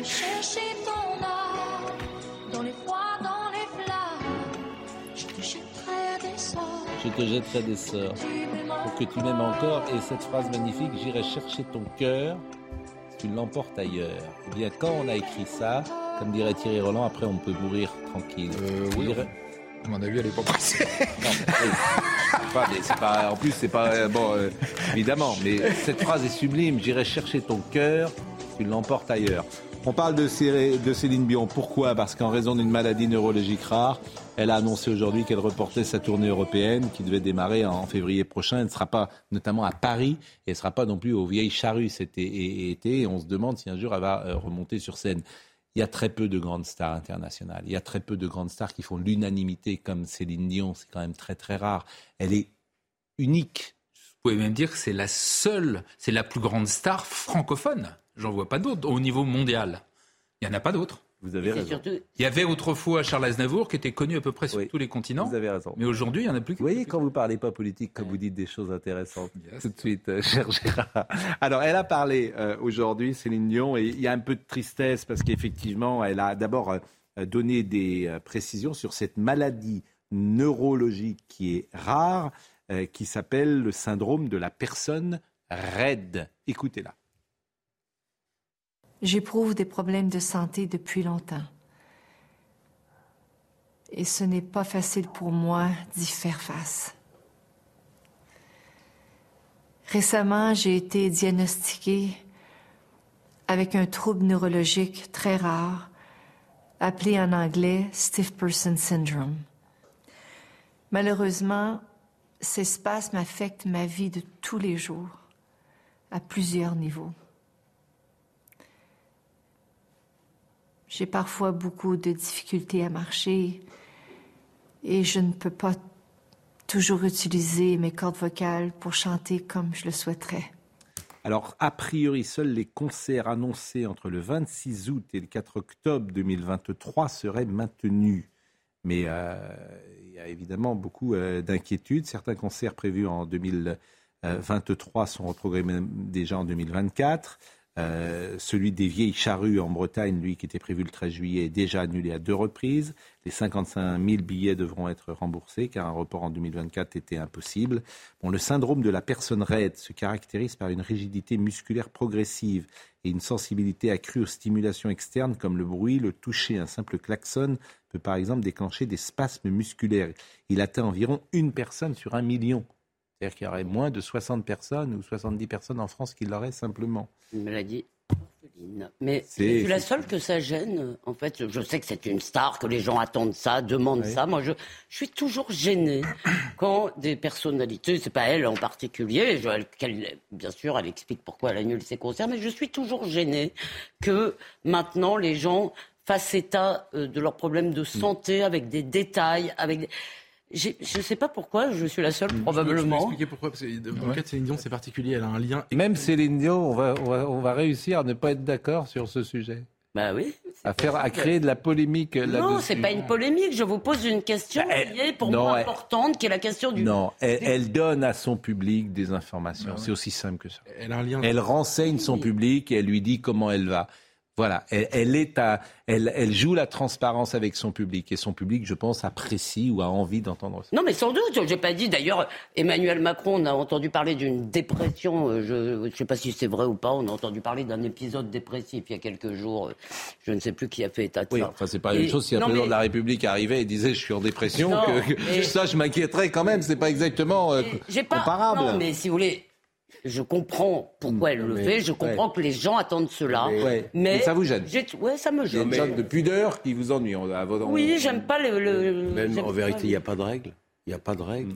Chercher ton âme dans les froids, dans les flammes. Je te jetterai des sorts. Je te jetterai des sorts pour que tu m'aimes encore. Et cette phrase magnifique, j'irai chercher ton cœur, tu l'emportes ailleurs. Eh bien, quand on a écrit ça, comme dirait Thierry Roland, après on peut mourir tranquille. Euh, oui, dirais- À mon avis, elle est pas pressée. Non, oui. C'est pas- mais c'est pas- en plus, c'est pas euh, bon, euh, évidemment. Mais cette phrase est sublime. J'irai chercher ton cœur, tu l'emportes ailleurs. On parle de, Cé- de Céline Dion. Pourquoi? Parce qu'en raison d'une maladie neurologique rare, elle a annoncé aujourd'hui qu'elle reportait sa tournée européenne qui devait démarrer en février prochain. Elle ne sera pas notamment à Paris et elle ne sera pas non plus aux Vieilles Charrues cet été. Et on se demande si un jour elle va euh, remonter sur scène. Il y a très peu de grandes stars internationales. Il y a très peu de grandes stars qui font l'unanimité comme Céline Dion. C'est quand même très très rare. Elle est unique. Vous pouvez même dire que c'est la seule, c'est la plus grande star francophone. J'en vois pas d'autres au niveau mondial. Il n'y en a pas d'autres. Vous avez raison. surtout, Il y avait autrefois Charles Aznavour qui était connu à peu près sur Oui. tous les continents. Vous avez raison. Mais aujourd'hui, il n'y en a plus. Vous voyez, quand vous parlez pas politique, comme vous dites des choses intéressantes, Yes. tout de suite, euh, cher Gérard. Alors, elle a parlé euh, aujourd'hui, Céline Dion, et il y a un peu de tristesse parce qu'effectivement, elle a d'abord euh, donné des euh, précisions sur cette maladie neurologique qui est rare, euh, qui s'appelle le syndrome de la personne raide. Écoutez-la. J'éprouve des problèmes de santé depuis longtemps. Et ce n'est pas facile pour moi d'y faire face. Récemment, j'ai été diagnostiquée avec un trouble neurologique très rare, appelé en anglais Stiff Person Syndrome. Malheureusement, ces spasmes affectent ma vie de tous les jours, à plusieurs niveaux. J'ai parfois beaucoup de difficultés à marcher et je ne peux pas toujours utiliser mes cordes vocales pour chanter comme je le souhaiterais. Alors, a priori, seuls les concerts annoncés entre le 26 août et le 4 octobre 2023 seraient maintenus. Mais euh, il y a évidemment beaucoup euh, d'inquiétudes. Certains concerts prévus en 2023 sont reprogrammés déjà en 2024. Euh, celui des Vieilles Charrues en Bretagne, lui, qui était prévu le 13 juillet, est déjà annulé à deux reprises. Les 55 000 billets devront être remboursés car un report en 2024 était impossible. Le syndrome de la personne raide se caractérise par une rigidité musculaire progressive et une sensibilité accrue aux stimulations externes comme le bruit, le toucher. Un simple klaxon peut par exemple déclencher des spasmes musculaires. Il atteint environ une personne sur un million. C'est-à-dire qu'il y aurait moins de 60 personnes ou 70 personnes en France qui l'auraient simplement. une maladie. Mais C'est- je suis la seule que ça gêne. En fait, je sais que c'est une star, que les gens attendent ça, demandent ça. Moi, je, je suis toujours gênée quand des personnalités, c'est pas elle en particulier, je- elle- qu'elle- bien sûr, elle explique pourquoi elle annule ses concerts, mais je suis toujours gênée que maintenant les gens fassent état euh, de leurs problèmes de santé avec des détails, avec des... Je ne sais pas pourquoi, je suis la seule Je peux probablement. expliquer pourquoi. Parce que dans le cas de Céline Dion, c'est particulier. Elle a un lien. Même Céline Dion, on va, on va, on va réussir à ne pas être d'accord sur ce sujet. Bah oui. À, faire, à créer de la polémique là-dessus. Non, c'est pas une polémique. Je vous pose une question Bah, elle- qui est pour non, moi elle- importante, qui est la question du. Non, elle, elle donne à son public des informations. Ouais. C'est aussi simple que ça. Elle a un lien. Elle renseigne son public et elle lui dit comment elle va. Voilà, elle, elle est à, elle, elle joue la transparence avec son public et son public, je pense, apprécie ou a envie d'entendre ça. Non, mais sans doute. J'ai pas dit. D'ailleurs, Emmanuel Macron, on a entendu parler d'une dépression. euh, Je ne sais pas si c'est vrai ou pas. On a entendu parler d'un épisode dépressif il y a quelques jours. euh, Je ne sais plus qui a fait état de Oui, ça. enfin, c'est pas la même chose si un président mais- de la République arrivait et disait je suis en dépression. Non, que, Ça, je m'inquiéterais quand même. C'est pas exactement euh, pas. comparable. Non, mais si vous voulez. Je comprends pourquoi elle le mais- fait, je comprends que les gens attendent cela. Ouais. Mais, Mais ça vous gêne Ouais, ça me Il y a gêne. une sorte de pudeur qui vous ennuie. On- à votre- Oui, j'aime pas le. le- Même en vérité, il le- n'y a pas de règle. Il n'y a pas de règle.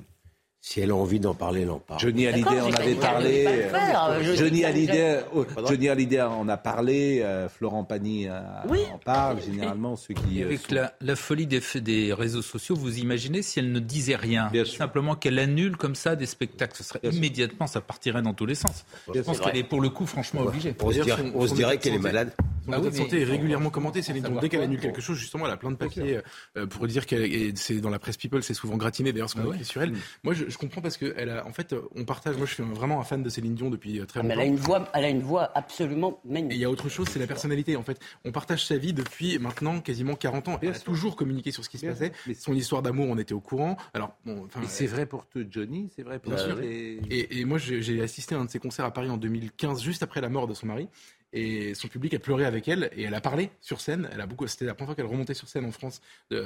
Si elle a envie d'en parler, elle en parle. Johnny Hallyday en avait parlé. euh, Johnny Hallyday, oh, Pardon Johnny Hallyday en a parlé. euh, Florent Pagny euh, Oui. en parle. Généralement, ceux qui euh, avec sont- la, la folie des, des réseaux sociaux, vous imaginez si elle ne disait rien, Bien simplement qu'elle annule comme ça des spectacles, ce serait Bien sûr. immédiatement, ça partirait dans tous les sens. Je pense qu'elle est pour le coup franchement obligée. On se dirait, on se qu'elle est santé. malade. Son Ah état oui, santé est régulièrement commenté. Céline Dion, dès qu'elle quoi, annule quelque chose, justement, elle a plein de papiers euh, pour dire qu'elle c'est dans la presse People, c'est souvent gratiné. D'ailleurs, ce qu'on Ah a écrit sur elle. Moi, je, comprends parce que elle a, en fait, on partage. Moi, je suis vraiment un fan de Céline Dion depuis euh, très Ah, Mais longtemps. elle a une voix, elle a une voix absolument Et il magnifique. y a autre chose, c'est la personnalité. En fait, on partage sa vie depuis maintenant quasiment 40 ans. Elle a toujours communiqué sur ce qui se passait. Son histoire d'amour, on était au courant. Alors, c'est vrai pour te, Johnny, c'est vrai pour et- moi, j'ai j'ai assisté à un de ses concerts à Paris en 2015, juste après la mort de son mari. Et son public a pleuré avec elle et elle a parlé sur scène. Elle a beaucoup. C'était la première fois qu'elle remontait sur scène en France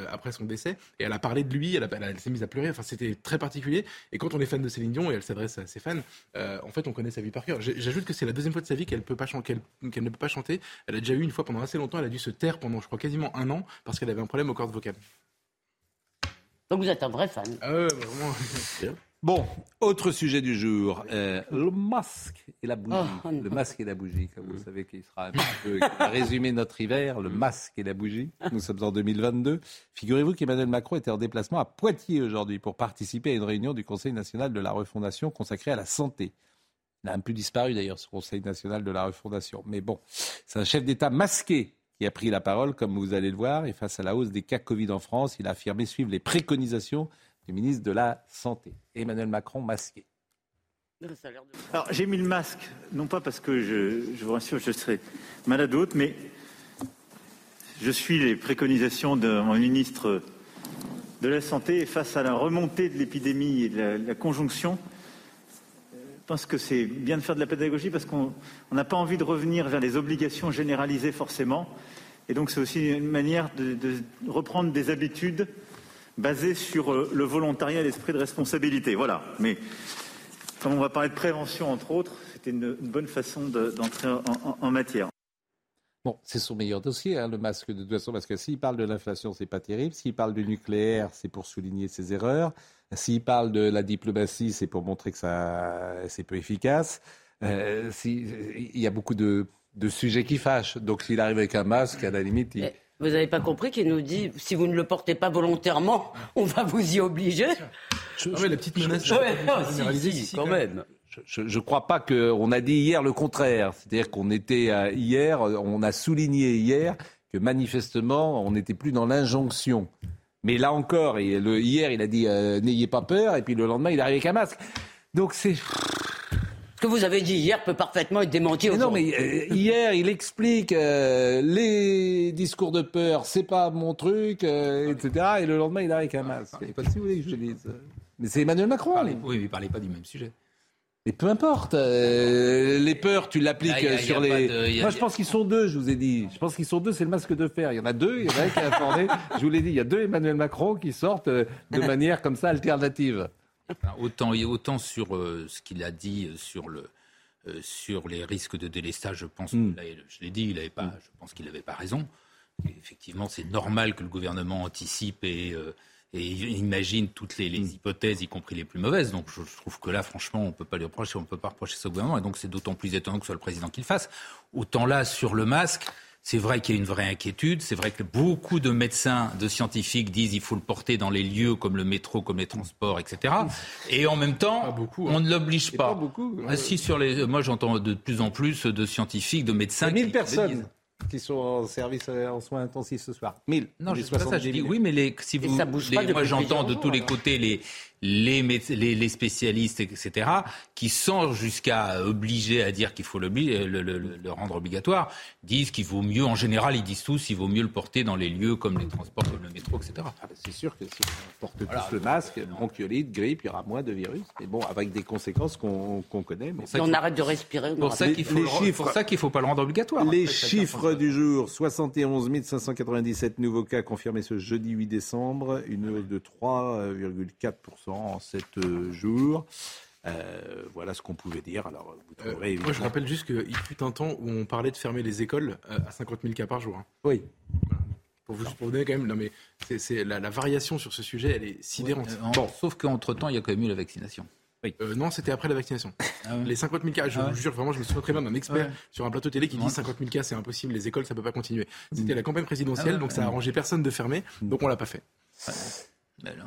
après son décès. Et elle a parlé de lui. Elle, a- elle, a- elle s'est mise à pleurer. Enfin, c'était très particulier. Et quand on est fan de Céline Dion et elle s'adresse à ses fans, euh, en fait, on connaît sa vie par cœur. J'ajoute que c'est la deuxième fois de sa vie qu'elle peut pas chan- qu'elle qu'elle ne peut pas chanter. Elle a déjà eu une fois pendant assez longtemps. Elle a dû se taire pendant, je crois, quasiment un an parce qu'elle avait un problème aux cordes vocales. Donc vous êtes un vrai fan. Ah ouais, vraiment. Bon, autre sujet du jour, euh, le masque et la bougie. Oh, le masque et la bougie, comme vous savez, qui sera un peu résumer notre hiver, le masque et la bougie. Nous sommes en 2022. Figurez-vous qu'Emmanuel Macron était en déplacement à Poitiers aujourd'hui pour participer à une réunion du Conseil national de la refondation consacrée à la santé. Il a un peu disparu d'ailleurs, ce Conseil national de la refondation. Mais bon, c'est un chef d'État masqué qui a pris la parole, comme vous allez le voir, et face à la hausse des cas Covid en France, il a affirmé suivre les préconisations du ministre de la Santé. Emmanuel Macron masqué. Alors j'ai mis le masque, non pas parce que je, je vous rassure, je serai malade ou autre, mais je suis les préconisations de mon ministre de la Santé et face à la remontée de l'épidémie et de la, la conjonction, je pense que c'est bien de faire de la pédagogie parce qu'on on n'a pas envie de revenir vers les obligations généralisées forcément. Et donc c'est aussi une manière de, de reprendre des habitudes basées sur euh, le volontariat et l'esprit de responsabilité. Voilà. Mais comme on va parler de prévention, entre autres, c'était une, une bonne façon de- d'entrer en, en- en matière. Bon, c'est son meilleur dossier, hein, le masque, de toute façon, parce que s'il parle de l'inflation, c'est pas terrible. S'il parle du nucléaire, c'est pour souligner ses erreurs. S'il parle de la diplomatie, c'est pour montrer que ça, c'est peu efficace. Euh, si- il y a beaucoup de, de sujets qui fâchent. Donc, s'il arrive avec un masque, à la limite, il... Vous n'avez pas compris qu'il nous dit si vous ne le portez pas volontairement, on va vous y obliger Ah ouais, la petite menace. Ouais, non, si, quand même. Je ne crois pas qu'on a dit hier le contraire. C'est-à-dire qu'on était euh, hier, on a souligné hier que manifestement, on n'était plus dans l'injonction. Mais là encore, et le, hier, il a dit euh, n'ayez pas peur, et puis le lendemain, il arrive avec un masque. Donc c'est. Ce que vous avez dit hier peut parfaitement être démenti non, mais euh, hier, il explique euh, les discours de peur, c'est pas mon truc, euh, etc. Et le lendemain, il arrive avec un masque. Je sais pas si vous voulez que je dise. Mais c'est Emmanuel Macron. Parlez- oui, mais parlez pas du même sujet. Mais peu importe. euh, les peurs, tu l'appliques Là, a- a sur les. de- a- Moi, je pense qu'ils sont deux, je vous ai dit. Je pense qu'ils sont deux, c'est le masque de fer. Il y en a deux, il y en a un qui est informé. Je vous l'ai dit, il y a deux Emmanuel Macron qui sortent de manière comme ça alternative. Autant, autant sur euh, ce qu'il a dit sur, le, euh, sur les risques de délestage, je pense, Mm. là, je l'ai dit, il avait pas, je pense qu'il n'avait pas raison. Et effectivement, c'est normal que le gouvernement anticipe et, euh, et imagine toutes les, les hypothèses, y compris les plus mauvaises. Donc je, trouve que là, franchement, on peut pas lui reprocher, on peut pas reprocher au gouvernement. Et donc c'est d'autant plus étonnant que ce soit le président qui le fasse. Autant là, sur le masque, c'est vrai qu'il y a une vraie inquiétude. C'est vrai que beaucoup de médecins, de scientifiques disent qu'il faut le porter dans les lieux comme le métro, comme les transports, etc. Et en même temps, beaucoup, on hein. ne l'oblige pas. pas beaucoup. Ah, si, sur les, moi j'entends de plus en plus de scientifiques, de médecins. a 1000 qui- qui le personnes qui sont en service euh, en soins intensifs ce soir. 1000. Non, je dis pas ça. Je 70 dis 000. oui, mais les, si Et vous, ça bouge les- pas moi j'entends de tous les côtés les les, méde- les, les spécialistes, etc., qui sont jusqu'à obliger à dire qu'il faut l'obli- le, le- le- le rendre obligatoire, disent qu'il vaut mieux, en général, ils disent tous, il vaut mieux le porter dans les lieux comme les transports, comme le métro, etc. Ah ben, c'est sûr que si on porte Voilà. tous le masque, bronchiolite, grippe, il y aura moins de virus. Mais bon, avec des conséquences qu'on connaît. Mais Si on arrête de respirer, on Pour ça Les- qu'il faut, chiffres- pour ça qu'il faut pas le rendre obligatoire. Les Après, chiffres du jour 71 597 nouveaux cas confirmés ce jeudi 8 décembre, une hausse de 3,4% en 7 jours. Euh, voilà ce qu'on pouvait dire. Alors, vous Euh, moi, je rappelle juste qu'il fut un temps où on parlait de fermer les écoles euh, à 50 000 cas par jour. hein. Oui. Pour vous, pour vous donner quand même, non mais c'est, la, la variation sur ce sujet, elle est sidérante. Euh, en- Sauf qu'entre-temps, il y a quand même eu la vaccination. Euh, non, c'était après la vaccination. Ah ouais. Les 50 000 cas, je Ah vous jure, vraiment, je me souviens très bien d'un expert Ouais. sur un plateau télé qui dit Ouais. 50 000 cas, c'est impossible, les écoles, ça peut pas continuer. C'était la campagne présidentielle, Ah ouais, donc ça a arrangé personne de fermer, donc on l'a pas fait. Non, non.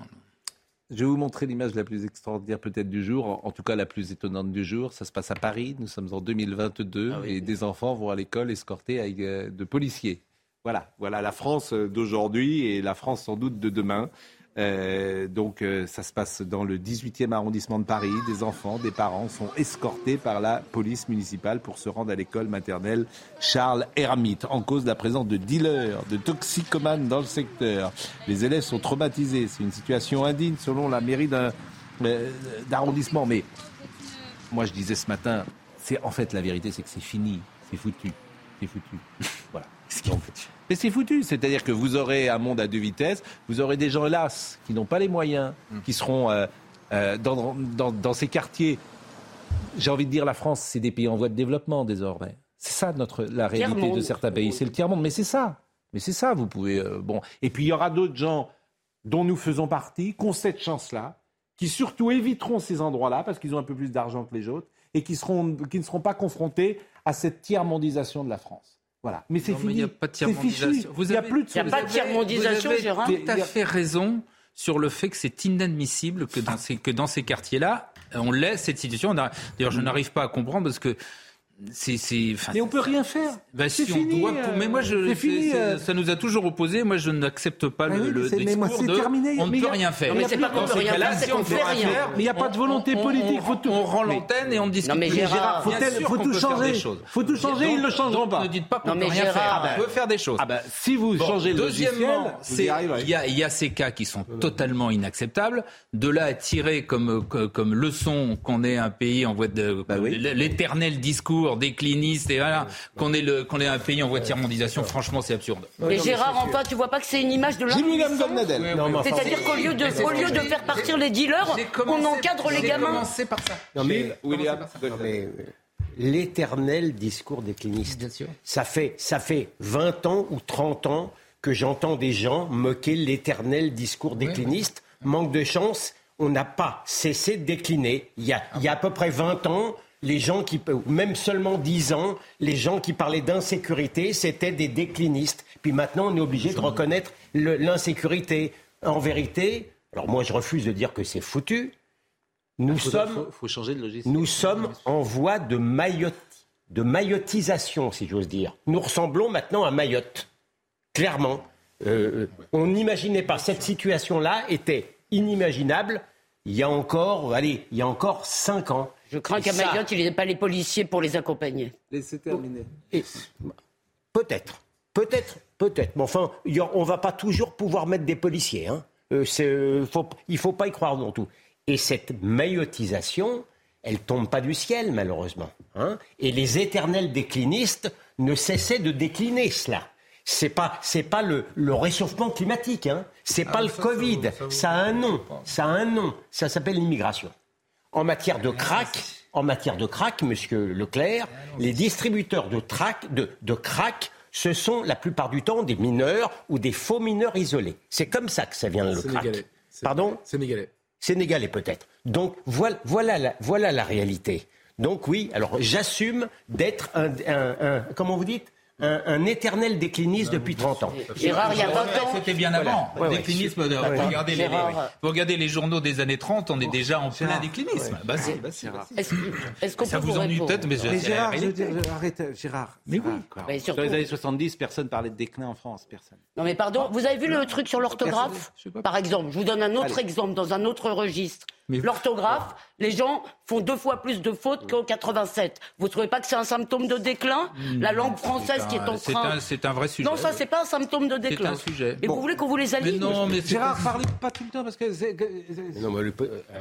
Je vais vous montrer l'image la plus extraordinaire peut-être du jour, en- tout cas la plus étonnante du jour. Ça se passe à Paris, nous sommes en 2022 Ah oui. et des enfants vont à l'école escortés avec euh, de policiers. Voilà, voilà la France euh, d'aujourd'hui et la France sans doute de demain. Euh, donc euh, ça se passe dans le 18e arrondissement de Paris. Des enfants, des parents sont escortés par la police municipale pour se rendre à l'école maternelle Charles Hermite en cause de la présence de dealers, de toxicomanes dans le secteur. Les élèves sont traumatisés. C'est une situation indigne selon la mairie euh, d'arrondissement. Mais moi je disais ce matin, c'est en fait la vérité, c'est que c'est fini, c'est foutu, c'est foutu. Voilà. Donc, mais c'est foutu, c'est-à-dire que vous aurez un monde à deux vitesses, vous aurez des gens hélas qui n'ont pas les moyens, qui seront euh, euh, dans, dans, dans ces quartiers. J'ai envie de dire la France, c'est des pays en voie de développement désormais. C'est ça notre la réalité Tiers-monde. de certains pays, c'est le tiers monde. Mais c'est ça, mais c'est ça. Vous pouvez euh, bon. Et puis il y aura d'autres gens dont nous faisons partie, qui ont cette chance-là, qui surtout éviteront ces endroits-là parce qu'ils ont un peu plus d'argent que les autres et qui seront qui ne seront pas confrontés à cette tiers-mondisation de la France. Voilà. Mais c'est fini. il n'y a pas de tiers-mondisation. Vous Il n'y a plus de Il a pas de Vous avez- tiers-mondisation, vous avez Gérard tout à fait raison sur le fait que c'est inadmissible que dans ces, que dans ces quartiers-là, on laisse cette situation. D'ailleurs, je n'arrive pas à comprendre parce que c'est. c'est- enfin, Mais on peut rien faire. bah, C'est si fini, on doit, euh, mais moi je, c'est fini, c'est- euh. ça nous a toujours opposé. Moi, je n'accepte pas Ah le, oui, le discours moi, c'est de terminé. on ne peut rien faire. Mais c'est pas qu'on Dans peut rien cas-là, faire, c'est qu'on fait rien Mais il n'y a pas de volonté on- politique. on- faut tout... on rend Mais- l'antenne et on discute. Non, mais Gérard, faut, Bien tel- sûr faut qu'on tout changer. faut tout changer, ils ne le changeront pas. Ne dites pas qu'on peut rien faire. On peut faire des choses. Ah bah, si vous changez le logiciel, deuxièmement, il y, a, ces cas qui sont totalement inacceptables. De là à tirer comme, leçon qu'on est un pays en voie de Bah l'éternel discours décliniste et voilà, qu'on est le qu'on est un pays en voie de tiers-mondisation. Franchement, c'est absurde. Mais Gérard, enfin, tu vois pas que c'est une image de l'impuissance enfin, C'est-à-dire qu'au lieu de, au lieu de faire partir les dealers, J'ai on encadre les j'ai gamins. commencé par ça. non, mais- William euh, l'éternel discours décliniste. Bien sûr. Ça fait, ça fait 20 ans ou 30 ans que j'entends des gens moquer l'éternel discours décliniste. Manque de chance, on n'a pas cessé de décliner. Il y a, il y a à peu près 20 ans, les gens qui, même seulement 10 ans, les gens qui parlaient d'insécurité, c'était des déclinistes. Puis maintenant, on est obligé de reconnaître l'insécurité. En vérité, alors moi je refuse de dire que c'est foutu. Nous sommes, faut changer de logiciel. nous sommes en voie de, Mayotte, de mayotisation, si j'ose dire. Nous ressemblons maintenant à Mayotte. Clairement. Euh, on n'imaginait pas. Cette situation-là était inimaginable il y a encore, allez, il y a encore cinq ans. Je crains qu'à Mayotte, il n'y ait pas les policiers pour les accompagner. Laissez terminer. Peut-être, peut-être, peut-être. Mais enfin, a- on ne va pas toujours pouvoir mettre des policiers. Hein. Euh, euh, faut- il ne faut pas y croire non tout. Et cette maillotisation, elle tombe pas du ciel, malheureusement. hein. Et les éternels déclinistes ne cessaient de décliner cela. C'est pas, c'est pas le, le réchauffement climatique, hein. C'est pas le Covid. Ça, a un nom. Ça a un nom. Ça s'appelle l'immigration. En matière de crack, en matière de crack, Monsieur Leclerc, les distributeurs de, trac- de, de crack, ce sont la plupart du temps des mineurs ou des faux mineurs isolés. C'est comme ça que ça vient le. Sénégalais. Pardon? Sénégalais. Sénégalais peut-être. Donc voilà, voilà, la, voilà la réalité. Donc oui, alors j'assume d'être un, un- un- comment vous dites, un, un éternel décliniste depuis 30 ans. Gérard, il y a 20 ans, C'était bien Voilà. avant. Ouais, ouais. Déclinisme, de- Ouais. regardez, les, Gérard. vous regardez les journaux des années 30, on est déjà en plein déclinisme. Bah si, bah si, bah si. est-ce qu'on Ça peut vous vous ennuie peut-être, mais je- Mais Gérard, je dire, arrête, Gérard. Mais oui. Mais Sur surtout- les années 70, personne parlait de déclin en France, personne. Non mais pardon, vous avez vu le truc sur l'orthographe. Par exemple, je vous donne un autre exemple dans un autre registre. Mais- L'orthographe, les gens font deux fois plus de fautes qu'en 87. Vous trouvez pas que c'est un symptôme de déclin La langue française qui est en C'est train... un, c'est un vrai sujet. Non, ça c'est pas un symptôme de déclin. un sujet. Et Bon. vous voulez qu'on vous les Mais aligne non, mais c'est Gérard, parlez pas tout le temps parce que. c'est- que- Non, mais le-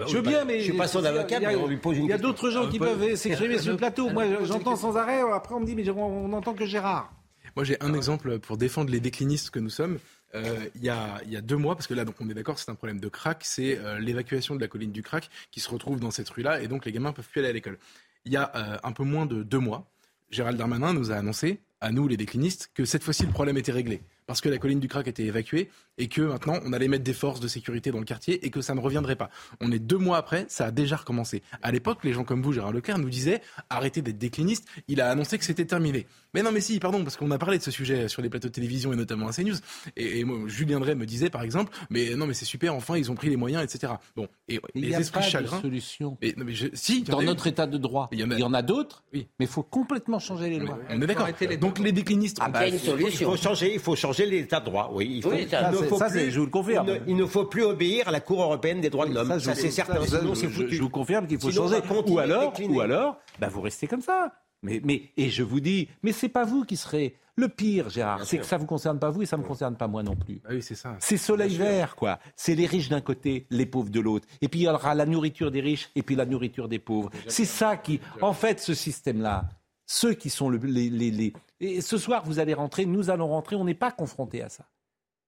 Je veux bien, mais. Je suis pas son avocat, il y a- mais on lui pose une Il y a d'autres gens qui Ah, pas- peuvent s'exprimer sur le plateau. Moi, j'entends sans arrêt. Après, on me dit, mais on n'entend que Gérard. Moi, j'ai un exemple pour défendre les déclinistes que nous sommes. Euh, il, y a, deux mois, parce que là, donc, on est d'accord, c'est un problème de crack, c'est euh, l'évacuation de la colline du crack qui se retrouve dans cette rue-là, et donc les gamins peuvent plus aller à l'école. Il y a euh, un peu moins de deux mois, Gérald Darmanin nous a annoncé, à nous les déclinistes, que cette fois-ci le problème était réglé. parce que la colline du crack était évacuée et que maintenant on allait mettre des forces de sécurité dans le quartier et que ça ne reviendrait pas. On est deux mois après, ça a déjà recommencé. À l'époque, les gens comme vous, Gérard Leclerc, nous disaient arrêtez d'être décliniste. Il a annoncé que c'était terminé. Mais non, mais si, pardon, parce qu'on a parlé de ce sujet sur les plateaux de télévision et notamment à CNews. Et, et moi, Julien Drey me disait par exemple, mais non, mais c'est super, enfin ils ont pris les moyens, etc. Bon, et Il les esprits chagrins. de solution. Mais, non, mais je- si, Dans notre état de droit, il y en a, d'autres, mais il faut complètement changer les lois. On est d'accord. Donc les déclinistes. Ah bah, il faut- Il faut changer, il faut changer l'état de droit. Oui, il faut, Oui, ça, il ne faut ça, plus- c'est- je vous le confirme. Il ne, il ne faut plus obéir à la Cour européenne des droits de l'homme. Ça, je- c'est certain. ça, sinon, je- c'est je, foutu. je vous confirme qu'il faut Sinon, changer. Ou alors, décliner. ou alors, bah, vous restez comme ça. Mais, mais, et je vous dis, mais c'est pas vous qui serez le pire, Gérard. C'est que ça vous concerne pas vous et ça me concerne pas moi non plus. Ah oui, c'est ça. C'est soleil vert, quoi. C'est les riches d'un côté, les pauvres de l'autre. Et puis il y aura la nourriture des riches et puis la nourriture des pauvres. C'est ça qui, en fait, ce système-là, ceux qui sont le- les, les, les- Et ce soir, vous allez rentrer, nous allons rentrer. On n'est pas confronté à ça.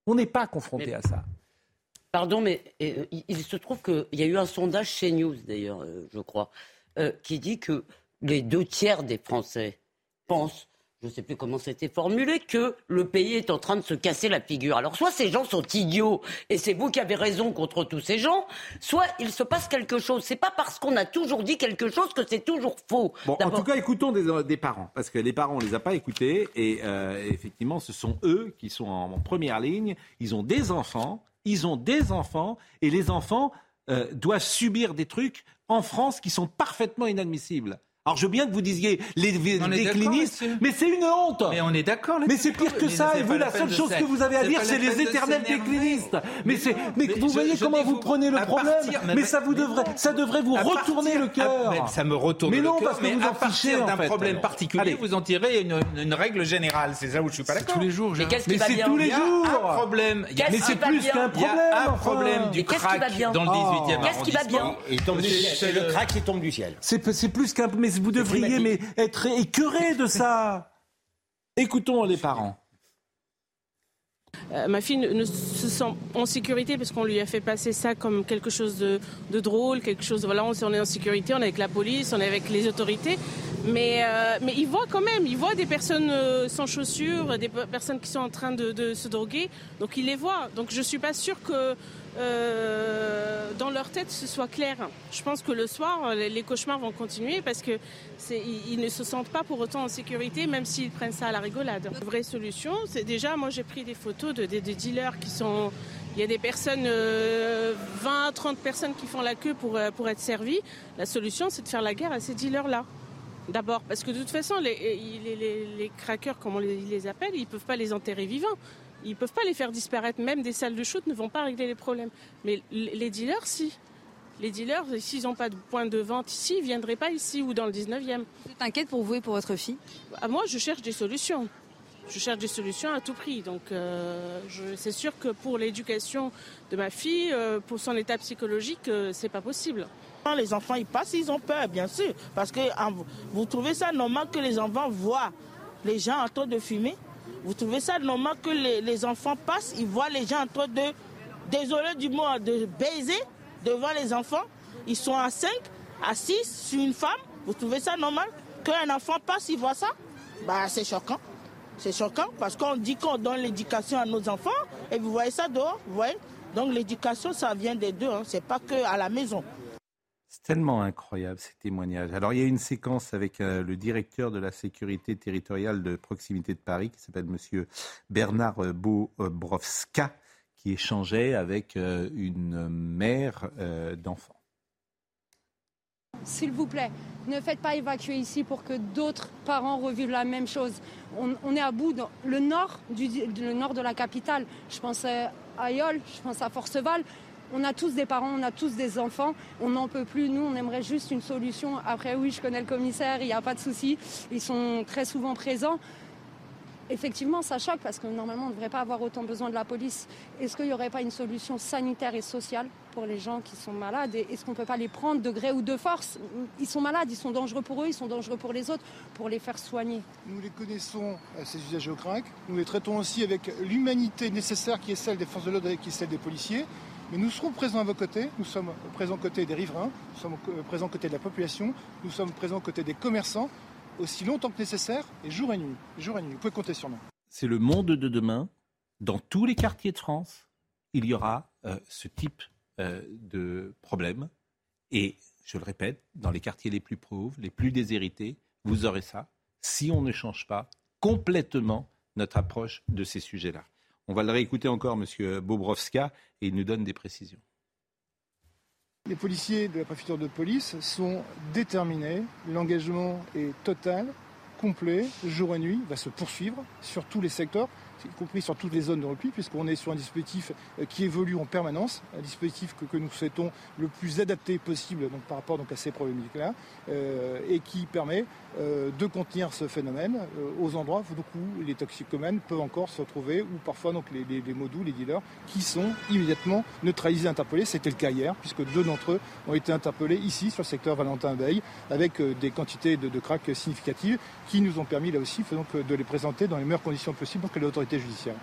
On n'est pas confronté à ça. Pardon, mais euh, il, il se trouve qu'il y a eu un sondage chez News, d'ailleurs, euh, je crois, euh, qui dit que les deux tiers des Français pensent, je ne sais plus comment c'était formulé, que le pays est en train de se casser la figure. Alors, soit ces gens sont idiots, et c'est vous qui avez raison contre tous ces gens, soit il se passe quelque chose. C'est pas parce qu'on a toujours dit quelque chose que c'est toujours faux. Bon, en tout cas, écoutons des, des parents, parce que les parents, on les a pas écoutés, et euh, effectivement, ce sont eux qui sont en, en première ligne. Ils ont des enfants, ils ont des enfants, et les enfants euh, doivent subir des trucs en France qui sont parfaitement inadmissibles. Alors, je veux bien que vous disiez les, les monsieur. mais c'est une honte. Mais on est d'accord. Mais c'est pire que Mais ça. Et vous, la seule chose que vous avez à dire, c'est les éternels déclinistes. Mais c'est, mais Mais vous voyez comment vous prenez le problème. mais, mais- ça vous devrait, ça devrait vous retourner le cœur. Ça me retourne Mais le non, cœur, parce que mais vous en fichez, d'un problème particulier, vous en tirez une, règle générale. C'est ça où je suis pas d'accord. tous les jours, Mais qu'est-ce qui Mais va bien Il y a un problème. Mais qui c'est va plus qu'un il y a problème. un problème du Mais qu'est-ce qui va crack bien dans le 18e Qu'est-ce qui va bien C'est- le crack qui tombe du ciel. C'est plus qu'un. Mais vous devriez mais, être écœuré de ça? Écoutons les parents. Euh, ma fille ne, ne se sent en sécurité parce qu'on lui a fait passer ça comme quelque chose de, de drôle, quelque chose. Voilà, on, on est en sécurité, on est avec la police, on est avec les autorités. Mais, euh, mais il voit quand même, il voit des personnes euh, sans chaussures, des pe- personnes qui sont en train de, de se droguer. Donc il les voit. Donc je suis pas sûre que euh, dans leur tête ce soit clair. Je pense que le soir, les, cauchemars vont continuer parce que ils, ne se sentent pas pour autant en sécurité, même s'ils prennent ça à la rigolade. La vraie solution, c'est déjà, moi j'ai pris des photos de, dealers qui sont. Il y a des personnes, euh, 20, 30 personnes qui font la queue pour, euh, pour être servies. La solution, c'est de faire la guerre à ces dealers-là. D'abord, parce que de toute façon, les, les, craqueurs, comme on les, les appelle, ils ne peuvent pas les enterrer vivants. Ils ne peuvent pas les faire disparaître. Même des salles de shoot ne vont pas régler les problèmes. Mais les dealers, si. Les dealers, s'ils n'ont pas de point de vente ici, ils ne viendraient pas ici ou dans le 19e. Vous êtes inquiète pour vous et pour votre fille? Ah, Moi, je cherche des solutions. Je cherche des solutions à tout prix. Donc, euh, c'est sûr que pour l'éducation de ma fille, euh, pour son état psychologique, euh, c'est pas possible. Les enfants ils passent, ils ont peur, bien sûr. Parce que vous- vous trouvez ça normal que les enfants voient les gens en train de fumer? Vous trouvez ça normal que les, enfants passent, ils voient les gens en train de, désolé du mot, de baiser devant les enfants Ils sont à 5, à 6 sur une femme. Vous trouvez ça normal Qu'un enfant passe, il voit ça? Bah, c'est choquant. C'est choquant parce qu'on dit qu'on donne l'éducation à nos enfants et vous voyez ça dehors, vous voyez? Donc l'éducation, ça vient des deux, hein. c'est pas que à la maison. C'est tellement incroyable ces témoignages. Alors il y a une séquence avec euh, le directeur de la sécurité territoriale de proximité de Paris qui s'appelle Monsieur Bernard euh, Bobrovska qui échangeait avec euh, une mère euh, d'enfant. S'il vous plaît, ne faites pas évacuer ici pour que d'autres parents revivent la même chose. On, est à bout dans le nord, du, le nord de la capitale. Je pense à Yol, je pense à Forceval. On a tous des parents, on a tous des enfants. On n'en peut plus. Nous, on aimerait juste une solution. Après, oui, je connais le commissaire, il n'y a pas de souci. Ils sont très souvent présents. Effectivement, ça choque parce que normalement, on ne devrait pas avoir autant besoin de la police. Est-ce qu'il n'y aurait pas une solution sanitaire et sociale pour les gens qui sont malades? Est-ce qu'on ne peut pas les prendre de gré ou de force? Ils sont malades, ils sont dangereux pour eux, ils sont dangereux pour les autres, pour les faire soigner. Nous les connaissons, euh, ces usagers au crack. Nous les traitons aussi avec l'humanité nécessaire qui est celle des forces de l'ordre et qui est celle des policiers. Nous serons présents à vos côtés. Nous sommes présents aux côtés des riverains, nous sommes euh, présents aux côtés de la population, nous sommes présents aux côtés des commerçants aussi longtemps que nécessaire et jour et nuit. Jour et nuit. Vous pouvez compter sur nous. C'est le monde de demain. dans tous les quartiers de France, il y aura euh, ce type euh, de problème. Et je le répète, dans les quartiers les plus pauvres, les plus déshérités, vous aurez ça si on ne change pas complètement notre approche de ces sujets-là. On va le réécouter encore, M. Bobrovska, et il nous donne des précisions. Les policiers de la préfecture de police sont déterminés. L'engagement est total, complet, jour et nuit, va se poursuivre sur tous les secteurs y compris sur toutes les zones de repli, puisqu'on est sur un dispositif euh, qui évolue en permanence, un dispositif que, nous souhaitons le plus adapté possible donc, par rapport donc, à ces problématiques-là, euh, et qui permet euh, de contenir ce phénomène aux endroits où les toxicomanes peuvent encore se retrouver, ou parfois donc, les, les, modules, les dealers, qui sont immédiatement neutralisés, interpellés. C'était le cas hier, puisque deux d'entre eux ont été interpellés ici, sur le secteur Valentin-Veil, avec des quantités de, de crack significatives, qui nous ont permis là aussi donc, de les présenter dans les meilleures conditions possibles pour que l'autorité judiciaire.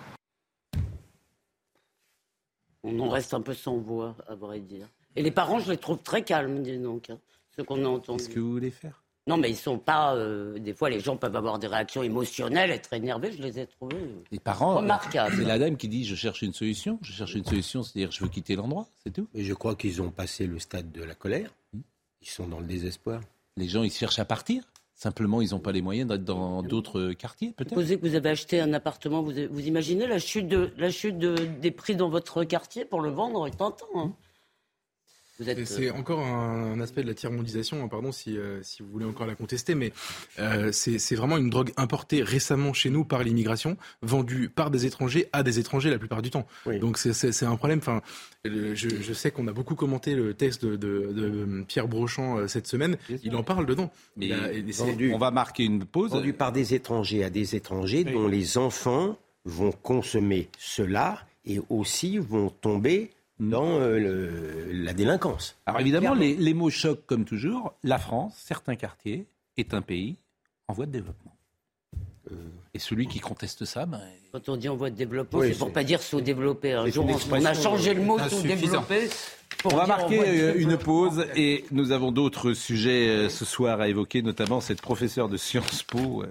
On en reste un peu sans voix, à vrai dire. Et les parents, je les trouve très calmes, dis donc, hein, ce qu'on a entendu. Qu'est-ce que vous voulez faire? Non, mais ils sont pas. Euh, des fois, les gens peuvent avoir des réactions émotionnelles, être énervés. Je les ai trouvés euh, les parents, remarquables. C'est la dame qui dit Je cherche une solution. Je cherche une solution, c'est-à-dire je veux quitter l'endroit, c'est tout. Et je crois qu'ils ont passé le stade de la colère. Ils sont dans le désespoir. Les gens, ils cherchent à partir Simplement, ils n'ont pas les moyens d'être dans d'autres quartiers, peut-être. Vous que vous avez acheté un appartement, vous, imaginez la chute, des prix dans votre quartier pour le vendre est c'est euh, encore un, aspect de la tiers-mondisation, hein, pardon si, euh, si vous voulez encore la contester, mais euh, c'est vraiment une drogue importée récemment chez nous par l'immigration, vendue par des étrangers à des étrangers la plupart du temps. Donc c'est un problème. Enfin, je, je, sais qu'on a beaucoup commenté le texte de, de, Pierre Brochant cette semaine. Il en parle dedans. Mais on va marquer une pause. Vendu par des étrangers à des étrangers dont les enfants vont consommer cela et aussi vont tomber dans euh, la délinquance. Alors évidemment, les, mots choquent comme toujours. La France, certains quartiers, est un pays en voie de développement. Euh, et celui qui conteste ça, ben... Quand on dit en voie de développement, c'est pour pas dire sous-développé. on a changé le mot sous-développé. On va marquer euh, une pause et nous avons d'autres sujets ce soir à évoquer, notamment cette professeure de Sciences Po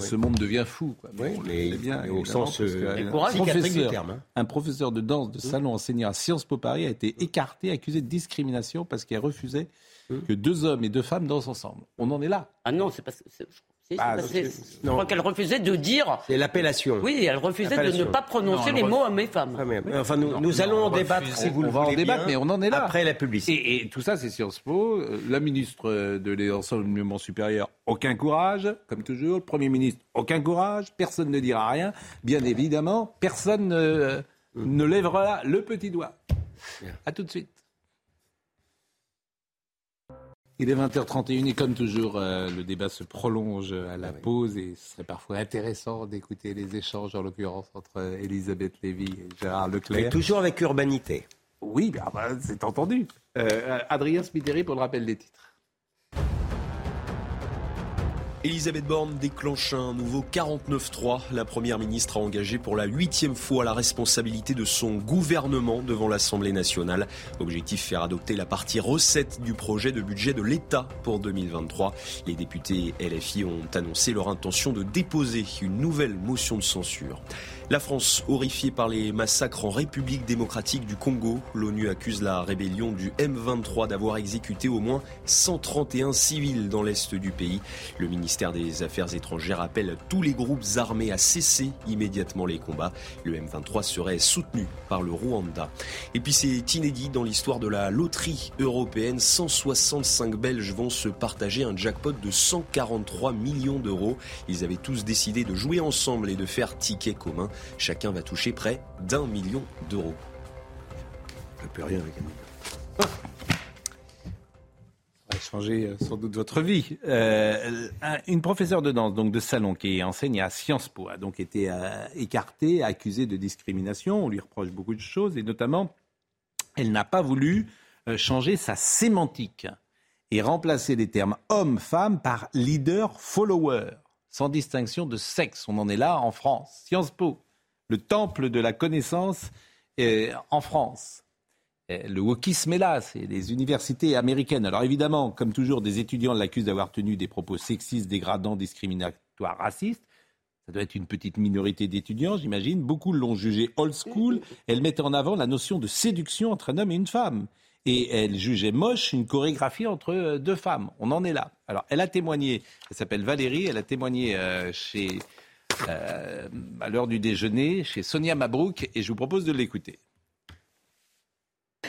ce monde devient fou. Quoi. Oui, mais bien, au sens euh, un, professeur, terme, hein. un professeur de danse de salon enseignant à Sciences Po Paris a été écarté, accusé de discrimination parce qu'il refusait que deux hommes et deux femmes dansent ensemble. On en est là. Ah non, c'est parce que ah, je crois qu'elle refusait de dire. C'est l'appellation. Oui, elle refusait de ne pas prononcer les mots hommes et femmes. Ah, enfin, nous, allons en débattre si vous le voulez. On va en débattre, mais on en est là. Après la publicité. Et, tout ça, c'est Sciences Po. Euh, la ministre de l'enseignement supérieur, aucun courage, comme toujours. Le Premier ministre, aucun courage. Personne ne dira rien. Bien évidemment, personne ne, ne lèvera le petit doigt. À tout de suite. Il est 20h31 et comme toujours, euh, le débat se prolonge à la pause et ce serait parfois intéressant d'écouter les échanges, en l'occurrence, entre Elisabeth Lévy et Gérard Leclerc. Mais toujours avec urbanité. Oui, bah, bah, c'est entendu. Euh, Adrien Spiteri pour le rappel des titres. Elisabeth Borne déclenche un nouveau 49-3. La Première ministre a engagé pour la huitième fois la responsabilité de son gouvernement devant l'Assemblée nationale. Objectif faire adopter la partie recette du projet de budget de l'État pour 2023. Les députés LFI ont annoncé leur intention de déposer une nouvelle motion de censure. La France, horrifiée par les massacres en République démocratique du Congo, l'ONU accuse la rébellion du M23 d'avoir exécuté au moins 131 civils dans l'est du pays. Le ministère des Affaires étrangères appelle tous les groupes armés à cesser immédiatement les combats. Le M23 serait soutenu par le Rwanda. Et puis c'est inédit dans l'histoire de la loterie européenne. 165 Belges vont se partager un jackpot de 143 millions d'euros. Ils avaient tous décidé de jouer ensemble et de faire ticket commun. Chacun va toucher près d'un million d'euros. Ça peut rien avec un million. Ça va changer euh, sans doute votre vie. Euh, une professeure de danse, donc de salon, qui enseigne à Sciences Po, a donc été euh, écartée, accusée de discrimination. On lui reproche beaucoup de choses, et notamment, elle n'a pas voulu changer sa sémantique et remplacer les termes homme-femme par leader-follower, sans distinction de sexe. On en est là en France. Sciences Po le temple de la connaissance euh, en France. Le wokisme est là, c'est les universités américaines. Alors évidemment, comme toujours, des étudiants l'accusent d'avoir tenu des propos sexistes, dégradants, discriminatoires, racistes. Ça doit être une petite minorité d'étudiants, j'imagine. Beaucoup l'ont jugée old school. Elle mettait en avant la notion de séduction entre un homme et une femme. Et elle jugeait moche une chorégraphie entre euh, deux femmes. On en est là. Alors, elle a témoigné, elle s'appelle Valérie, elle a témoigné euh, chez, euh, à l'heure du déjeuner chez Sonia Mabrouk et je vous propose de l'écouter.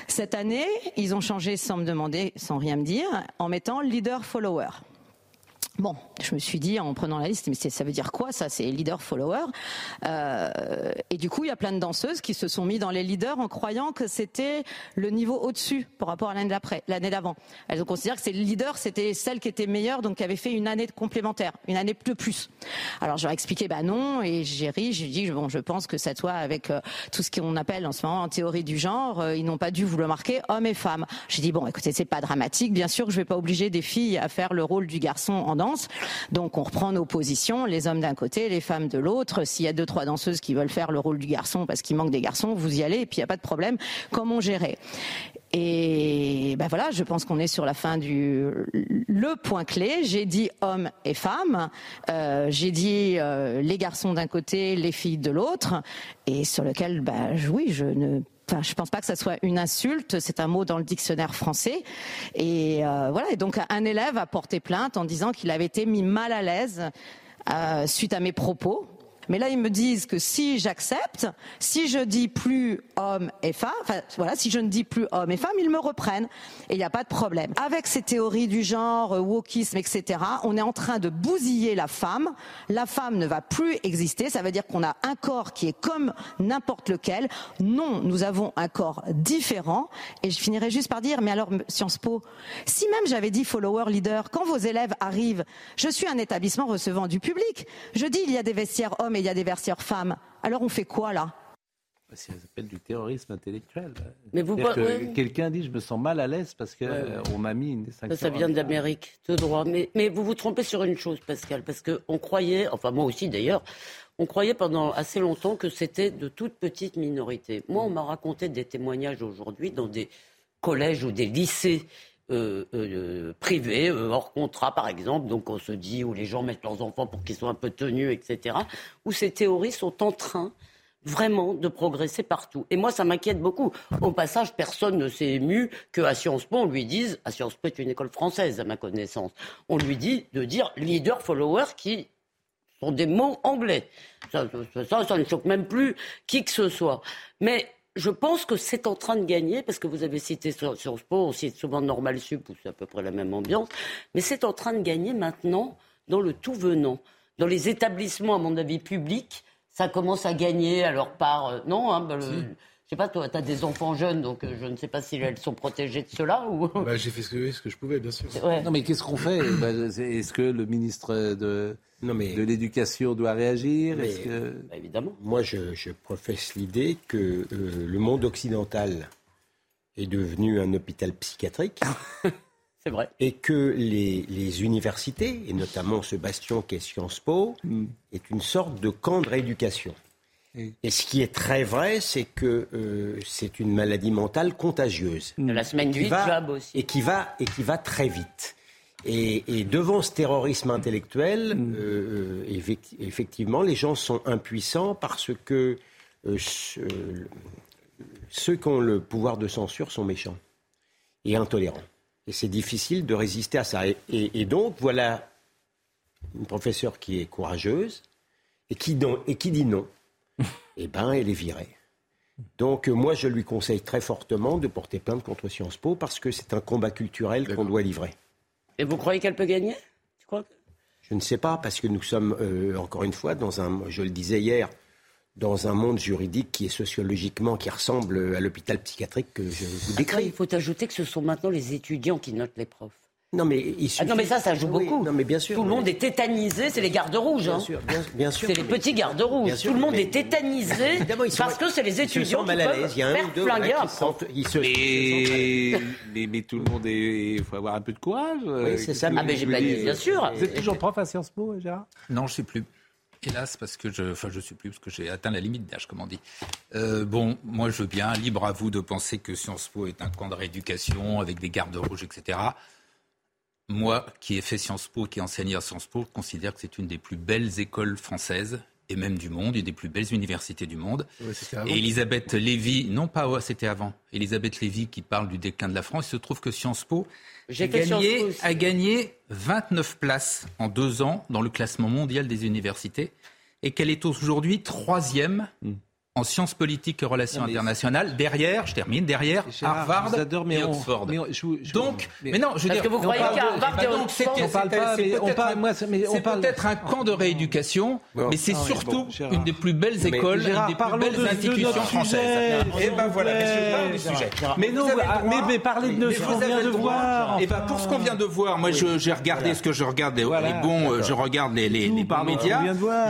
Cette année, ils ont changé sans me demander, sans rien me dire, en mettant leader-follower. Bon, je me suis dit en prenant la liste, mais ça veut dire quoi ça? C'est leader follower. Euh, et du coup, il y a plein de danseuses qui se sont mis dans les leaders en croyant que c'était le niveau au-dessus par rapport à l'année d'après, l'année d'avant. Elles ont considéré que c'est le leader, c'était celle qui était meilleure, donc qui avait fait une année complémentaire, une année de plus. Alors ai expliqué, bah non, et j'ai ri, j'ai dit bon, je pense que ça soit avec euh, tout ce qu'on appelle en ce moment en théorie du genre, euh, ils n'ont pas dû vous le marquer, hommes et femmes. J'ai dit bon, écoutez, c'est pas dramatique, bien sûr je vais pas obliger des filles à faire le rôle du garçon en danse. Donc on reprend nos positions, les hommes d'un côté, les femmes de l'autre. S'il y a deux trois danseuses qui veulent faire le rôle du garçon parce qu'il manque des garçons, vous y allez et puis il n'y a pas de problème. Comment gérer? Et ben voilà, je pense qu'on est sur la fin du le point clé. J'ai dit hommes et femmes, euh, j'ai dit euh, les garçons d'un côté, les filles de l'autre, et sur lequel, ben oui, je ne Je pense pas que ça soit une insulte. C'est un mot dans le dictionnaire français. Et euh, voilà. Et donc, un élève a porté plainte en disant qu'il avait été mis mal à l'aise euh, suite à mes propos. Mais là, ils me disent que si j'accepte, si je dis plus homme et femme, enfin voilà, si je ne dis plus homme et femme, ils me reprennent et il n'y a pas de problème. Avec ces théories du genre, euh, wokisme, etc., on est en train de bousiller la femme. La femme ne va plus exister. Ça veut dire qu'on a un corps qui est comme n'importe lequel. Non, nous avons un corps différent. Et je finirai juste par dire, mais alors Sciences Po, si même j'avais dit follower leader, quand vos élèves arrivent, je suis un établissement recevant du public. Je dis il y a des vestiaires hommes et il y a des vestiaires femmes. Alors on fait quoi là? Ça s'appelle du terrorisme intellectuel. Mais vous C'est-à-dire pas- que ouais. Quelqu'un dit je me sens mal à l'aise parce qu'on Ouais, ouais. m'a mis une Ça, sanction. ça vient d'Amérique, de droit. Mais, mais vous vous trompez sur une chose, Pascal, parce qu'on croyait, enfin moi aussi d'ailleurs, on croyait pendant assez longtemps que c'était de toutes petites minorités. Moi, on m'a raconté des témoignages aujourd'hui dans des collèges ou des lycées euh, euh, privés, euh, hors contrat par exemple, donc on se dit où les gens mettent leurs enfants pour qu'ils soient un peu tenus, etc., où ces théories sont en train vraiment de progresser partout. Et moi, ça m'inquiète beaucoup. Au passage, personne ne s'est ému qu'à Sciences Po, on lui dise, à Sciences Po est une école française à ma connaissance, on lui dit de dire leader, follower, qui sont des mots anglais. Ça, ça, ça, ça ne choque même plus qui que ce soit. Mais je pense que c'est en train de gagner, parce que vous avez cité Sciences Po, on cite souvent Normal Sup, où c'est à peu près la même ambiance, mais c'est en train de gagner maintenant dans le tout venant. Dans les établissements, à mon avis, publics, ça commence à gagner, alors par... euh, non, hein, bah, le- je sais pas, toi, tu as des enfants jeunes, donc euh, je ne sais pas si elles sont protégées de cela ou... Bah, j'ai fait ce que, ce que je pouvais, bien sûr. Ouais. Non, mais qu'est-ce qu'on fait? Bah, Est-ce que le ministre de, de l'Éducation doit réagir? Mais- que... Bah, évidemment. Moi, je, je professe l'idée que euh, le monde occidental est devenu un hôpital psychiatrique. C'est vrai. Et que les, les universités, et notamment ce bastion qu'est Sciences Po, est une sorte de camp de rééducation. Et ce qui est très vrai, c'est que euh, c'est une maladie mentale contagieuse. La semaine du job aussi. Et qui va, et qui va très vite. Et, et devant ce terrorisme intellectuel, euh, euh, effecti- effectivement, les gens sont impuissants parce que euh, ce- ceux qui ont le pouvoir de censure sont méchants et intolérants. Et c'est difficile de résister à ça. Et, et- et donc, voilà une professeure qui est courageuse et qui, don- et qui dit non. Eh ben, elle est virée. Donc, euh, moi, je lui conseille très fortement de porter plainte contre Sciences Po parce que c'est un combat culturel qu'on doit livrer. Et vous croyez qu'elle peut gagner Tu crois que- Je ne sais pas, parce que nous sommes, euh, encore une fois, dans un, je le disais hier, dans un monde juridique qui est sociologiquement, qui ressemble à l'hôpital psychiatrique que je vous décris. il faut ajouter que ce sont maintenant les étudiants qui notent les profs. Non, mais il Ah non, mais ça, ça joue Oui, beaucoup. Non, mais bien sûr. Tout le monde est tétanisé, c'est les gardes rouges. Bien hein. sûr, bien, bien sûr. C'est les petits gardes rouges. Sûr, Tout le monde mais- est tétanisé parce que c'est les ils se étudiants qui mal à peuvent. Il y a un ou deux qui ils se- Mais, mais, mais tout le monde est. Il faut avoir un peu de courage. euh, c'est ça, Ah, mais j'ai dit, bien sûr. Vous êtes toujours prof à Sciences Po, Gérard? Non, je sais plus. Hélas, parce que je, enfin, je suis plus parce que j'ai atteint la limite d'âge, comme on dit. Euh, bon, moi, je veux bien. Libre à vous de penser que Sciences Po est un camp de rééducation avec des gardes rouges, etc. moi, qui ai fait Sciences Po, qui ai enseigné à Sciences Po, considère que c'est une des plus belles écoles françaises et même du monde, une des plus belles universités du monde. Et Elisabeth Lévy, non pas, ouais, c'était avant, Elisabeth Lévy qui parle du déclin de la France, il se trouve que Sciences Po a gagné, a gagné 29 places en deux ans dans le classement mondial des universités. Et qu'elle est aujourd'hui troisième en sciences politiques et relations Non, internationales, derrière, je termine, derrière Gérard, Harvard je vous adore, mais et Oxford. mais on- je vous- je- donc, mais- mais, non, je veux dire, que vous croyez parle qu'à de- Harvard bah et Oxford, on parle pas, c'est mais on peut-être parle- un- moi, ça- mais on c'est parle- peut-être un camp de rééducation, Bon. mais c'est surtout bon, Gérard. une des plus belles Mais écoles, Gérard, une des plus belles de- institutions françaises. sujet, Et s'il ben voilà, mais je plaît. parle du sujet. Mais non, mais- parlez de ce vous qu'on avez vient de voir, Et ben pour ce qu'on vient de voir, moi j'ai regardé Voilà. ce que je regarde les, Voilà, bons, je regarde les, les, Tout, les bons médias,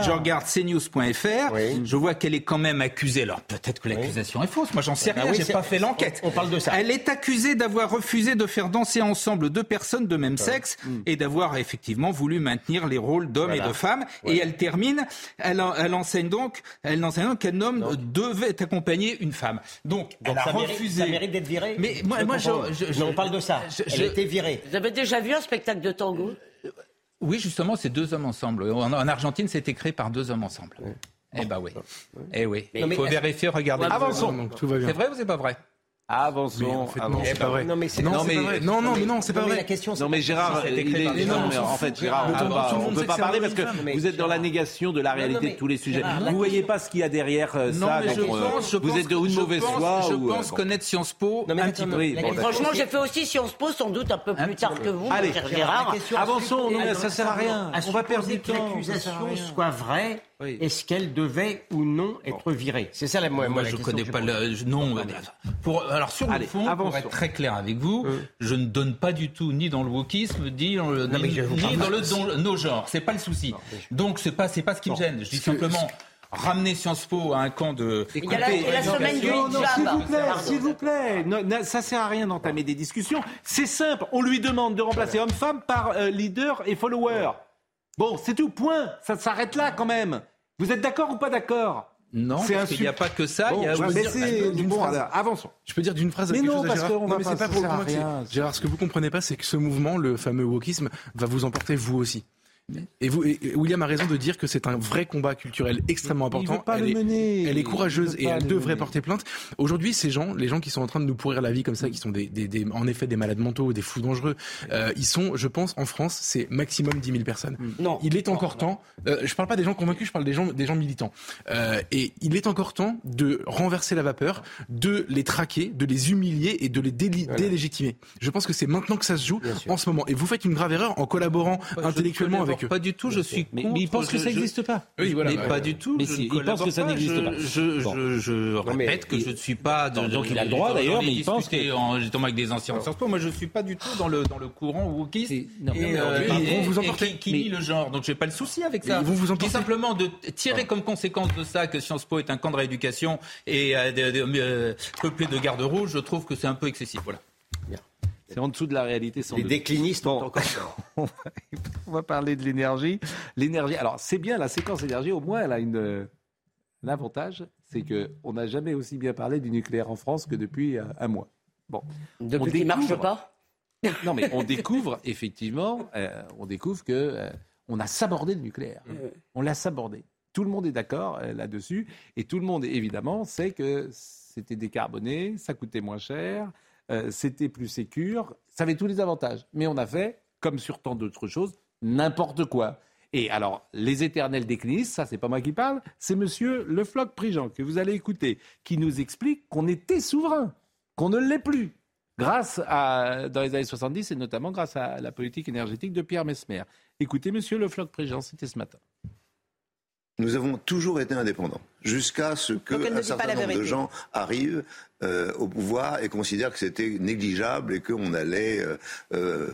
je regarde cnews.fr, je vois qu'elle est quand même accusée. Alors peut-être que l'accusation est fausse, moi j'en sais Ah rien, oui, j'ai pas fait l'enquête. on- on parle de ça. Elle est accusée d'avoir refusé de faire danser ensemble deux personnes de même sexe et d'avoir effectivement voulu maintenir les rôles d'hommes Voilà. et de femmes. Et elle termine, elle, en- elle enseigne donc, elle enseigne donc qu'un homme devait accompagner une femme. Donc, Donc elle a ça mérite- refusé. ça mérite d'être viré Mais moi, Je moi je, je- on parle de ça. Elle a été virée. Vous avez déjà vu un spectacle de tango? Oui, justement, c'est deux hommes ensemble. En, en Argentine, c'était créé par deux hommes ensemble. Eh ben oui. Eh oui. Mais- Il faut mais- vérifier, regarder. Avançons. Donc, tout va bien. C'est vrai ou c'est pas vrai? Avançons. Mais en fait, non, c'est pas vrai. Non, mais c'est Non, mais pas vrai. Non, non, mais non, c'est pas non, mais vrai. La question, c'est Non mais Gérard, il est, non, mais en fait Gérard, on tout peut pas, que parler parce que vous êtes dans la négation de la réalité de tous les sujets. Vous voyez question- pas ce qu'il y a derrière euh, Non, ça, mais je donc, euh, vous êtes de que- une je mauvaise pense- foi Je ou, euh, pense connaître Sciences Po Non, mais un petit peu. Franchement, j'ai fait aussi Sciences Po, sans doute un peu plus tard que vous, Allez, Gérard, Avançons, ça sert à rien. On va perdre du que temps, l'accusation à rien. soit vraie, Oui. est-ce qu'elle devait ou non être virée? C'est ça la moi, Moi, la je question connais pas le. Non, euh, pour, alors sur Allez, le fond, pour être très clair avec vous, je ne donne pas du tout ni dans le wokisme, ni dans le, Non, ni, dans le nos genres. C'est pas le souci. Donc c'est pas c'est pas ce qui me gêne. Je dis simplement ramener Sciences Po à un camp de. Il y a la, il y a la semaine du s'il vous plaît, s'il vous plaît. Non, non, ça sert à rien d'entamer des discussions. C'est simple. On lui demande de remplacer homme-femme par euh, leader et follower. Bon, c'est tout. Point. Ça s'arrête là quand même. Vous êtes d'accord ou pas d'accord? Non, parce qu'il n'y a pas que ça. Bon, il y a d'une bon, phrase. avançons. Je peux dire d'une phrase Mais non, chose à parce Gérard qu'on Non, va mais pas- c'est pas ça pour rien. Gérard, ce que vous comprenez pas, c'est que ce mouvement, le fameux wokisme, va vous emporter vous aussi. Et, vous, et William a raison de dire que c'est un vrai combat culturel extrêmement important. pas elle, le est, mener. elle est courageuse et elle le devrait mener. porter plainte. Aujourd'hui, ces gens, les gens qui sont en train de nous pourrir la vie comme ça, qui sont des, des- des- en effet des malades mentaux, des fous dangereux, euh, ils sont, je pense, en France, c'est maximum 10 000 personnes. Non. Il est encore temps. euh, je parle pas des gens convaincus, je parle des gens, des gens militants. Euh, et il est encore temps de renverser la vapeur, de les traquer, de les humilier et de les délégitimer. Je pense que c'est maintenant que ça se joue en ce moment. Et vous faites une grave erreur en collaborant intellectuellement collabore avec eux. Pas du tout. Je suis Mais, contre. mais il pense que je- ça je- n'existe pas. Oui, voilà. mais pas du tout. Mais je si, ne il pense collabore que ça n'existe Je- pas. Je, Bon. je, je mais répète que je ne suis pas. Non, donc il a le droit, d'ailleurs, ai mais il pense en justement avec des anciens Sciences Po. Moi, je ne suis pas du tout dans le dans le courant wokiste mais euh, ils vont vous emporter. qui, Mais- nie le genre. Donc, j'ai pas le souci avec Mais ça. ils vous Je dis emporter. simplement de tirer comme conséquence de ça que Sciences Po est un camp de rééducation et euh, de- de- euh, peuplé de gardes rouges. Je trouve que c'est un peu excessif. Voilà. C'est en dessous de la réalité. Sans Les doute. déclinistes ont encore tort. on, va, on va parler de l'énergie. L'énergie. Alors c'est bien la séquence énergie. Au moins, elle a une, euh, un avantage, c'est que on n'a jamais aussi bien parlé du nucléaire en France que depuis euh, un mois. Bon. Depuis On qu'il marche pas? Non, mais on découvre effectivement, euh, on découvre que euh, on a sabordé le nucléaire. On l'a sabordé. Tout le monde est d'accord euh, là-dessus, et tout le monde évidemment sait que c'était décarboné, ça coûtait moins cher, euh, c'était plus sécure, ça avait tous les avantages. Mais on a fait, comme sur tant d'autres choses, n'importe quoi. Et alors, les éternels déclinistes, ça c'est pas moi qui parle, c'est Monsieur Le Floch Prigent que vous allez écouter, qui nous explique qu'on était souverain, qu'on ne l'est plus grâce à, dans les années 70 et notamment grâce à la politique énergétique de Pierre Mesmer. Écoutez, monsieur Le Floch Prégent, c'était ce matin. Nous avons toujours été indépendants, jusqu'à ce qu'un certain nombre de gens arrivent euh, au pouvoir et considèrent que c'était négligeable et qu'on allait... euh, euh,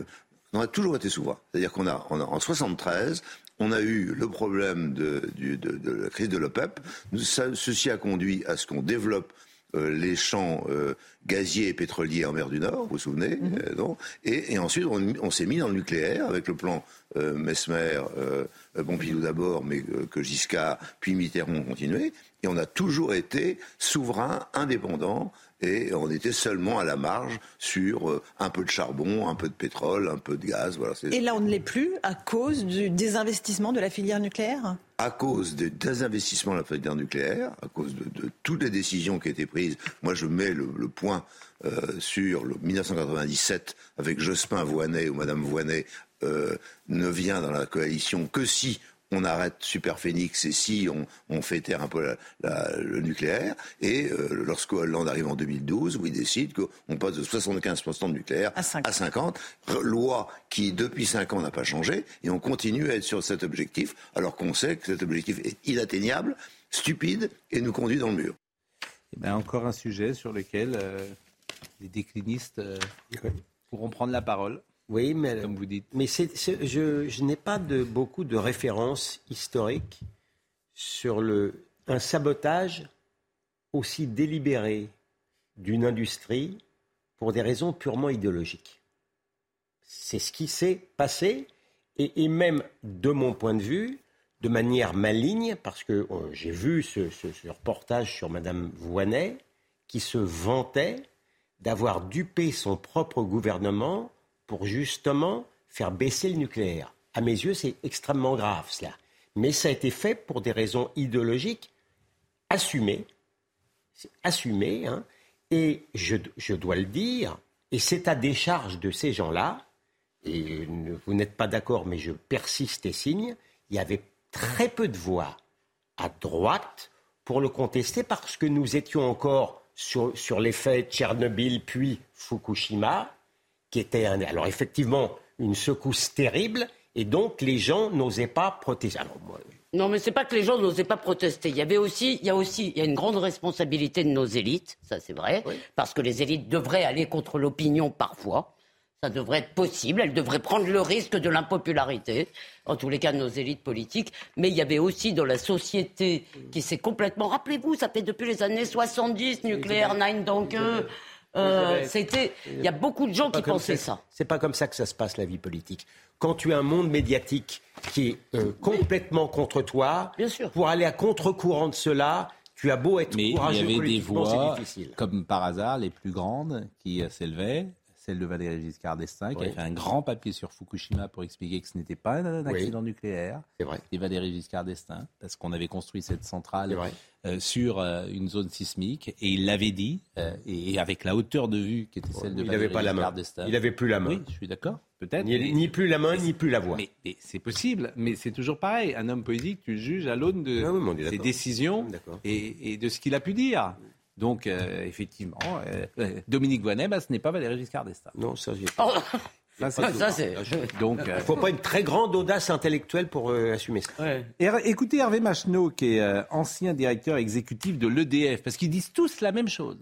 on a toujours été souverain. C'est-à-dire qu'on a, on a- en 73, on a eu le problème de, du- de- de la crise de l'OPEP. Ça- ceci a conduit à ce qu'on développe euh, les champs euh, gaziers et pétroliers en mer du Nord, vous vous souvenez euh, non et, et ensuite, on, on s'est mis dans le nucléaire avec le plan euh, Mesmer, euh, euh, Pompidou d'abord, mais euh, que Giscard, puis Mitterrand ont continué. Et on a toujours été souverain, indépendant, et on était seulement à la marge sur euh, un peu de charbon, un peu de pétrole, un peu de gaz. Voilà, Et là, on ne l'est plus à cause du désinvestissement de la filière nucléaire? À cause des désinvestissements de la filière nucléaire, à cause de, de toutes les décisions qui ont été prises. Moi, je mets le, le point euh, sur le 1997 avec Jospin Voynet, où Madame Voynet euh, ne vient dans la coalition que si on arrête Superphénix et si on, on fait taire un peu la- la- le nucléaire. Et euh, lorsque Hollande arrive en 2012, où il décide qu'on passe de 75% de nucléaire à 50, re- loi qui depuis 5 ans n'a pas changé, et on continue à être sur cet objectif, alors qu'on sait que cet objectif est inatteignable, stupide, et nous conduit dans le mur. Eh ben, encore un sujet sur lequel euh, les déclinistes euh, pourront prendre la parole. Oui, mais, Comme vous dites. mais je, je n'ai pas de, beaucoup de références historiques sur le, un sabotage aussi délibéré d'une industrie pour des raisons purement idéologiques. C'est ce qui s'est passé, et, et même de mon point de vue, de manière maligne, parce que euh, j'ai vu ce, ce- ce reportage sur Madame Voynet, qui se vantait d'avoir dupé son propre gouvernement pour justement faire baisser le nucléaire. À mes yeux, c'est extrêmement grave cela. Mais ça a été fait pour des raisons idéologiques assumées. C'est assumé, hein. Et je, dois le dire, et c'est à décharge de ces gens-là, et vous n'êtes pas d'accord, mais je persiste et signe, il y avait très peu de voix à droite pour le contester parce que nous étions encore sur, sur les faits Tchernobyl puis Fukushima, qui était un, alors effectivement une secousse terrible, et donc les gens n'osaient pas protester. Alors, moi, Non, mais c'est pas que les gens n'osaient pas protester. Il y avait aussi, il y a aussi, il y a une grande responsabilité de nos élites, ça c'est vrai, parce que les élites devraient aller contre l'opinion parfois. Ça devrait être possible. Elles devraient prendre le risque de l'impopularité, en tous les cas de nos élites politiques. Mais il y avait aussi dans la société qui s'est complètement. Rappelez-vous, ça fait depuis les années 70, nucléaire, Nine Dunker. Euh, c'était. Il y a beaucoup de gens qui pensaient ça. ça. C'est pas comme ça que ça se passe la vie politique. Quand tu as un monde médiatique qui est euh, complètement contre toi, pour aller à contre-courant de cela, tu as beau être Mais il y courageux avait des voix, difficile. comme par hasard, les plus grandes qui euh, s'élevaient. Celle de Valéry Giscard d'Estaing, qui a fait un grand papier sur Fukushima pour expliquer que ce n'était pas un Oui. accident nucléaire. C'est vrai. Et Valéry Giscard d'Estaing, parce qu'on avait construit cette centrale euh, sur euh, une zone sismique, et il l'avait dit, euh, et, et avec la hauteur de vue qui était celle de Il Valéry pas Giscard d'Estaing. Il n'avait plus la main. Oui, je suis d'accord, peut-être. Ni, mais- ni plus la main, ni plus la voix. mais, mais c'est possible, mais c'est toujours pareil. Un homme politique, tu le juges à l'aune de Ah oui, ses décisions et, et de ce qu'il a pu dire. Donc, euh, effectivement, euh, euh, Dominique Voynet, bah, ce n'est pas Valéry Giscard d'Estaing. Non, ça, j'ai Oh, Ça, Ça, tout. c'est- Donc, Il euh, ne faut pas une très grande audace intellectuelle pour euh, assumer ça. Her- Écoutez Hervé Macheneau, qui est euh, ancien directeur exécutif de l'EDF, parce qu'ils disent tous la même chose.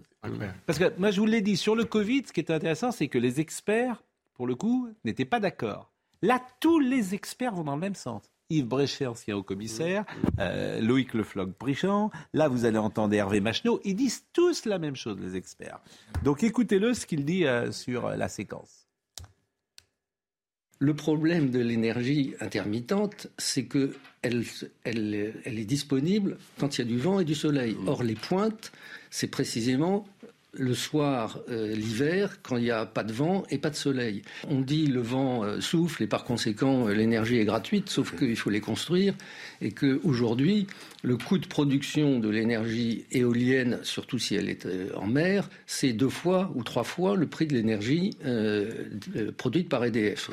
Parce que moi, je vous l'ai dit, sur le Covid, ce qui est intéressant, c'est que les experts, pour le coup, n'étaient pas d'accord. Là, tous les experts vont dans le même sens. Yves Bréchet, ancien haut-commissaire, euh, Loïc Lefloc-Brichand, là, vous allez entendre Hervé Macheneau, ils disent tous la même chose, les experts. Donc écoutez-le, ce qu'il dit euh, sur euh, la séquence. Le problème de l'énergie intermittente, c'est que elle, elle- elle est disponible quand il y a du vent et du soleil. Or, les pointes, c'est précisément le soir, euh, l'hiver, quand il n'y a pas de vent et pas de soleil. On dit le vent euh, souffle et par conséquent euh, l'énergie est gratuite, sauf qu'il faut les construire et qu'aujourd'hui, le coût de production de l'énergie éolienne, surtout si elle est en mer, c'est deux fois ou trois fois le prix de l'énergie produite par EDF.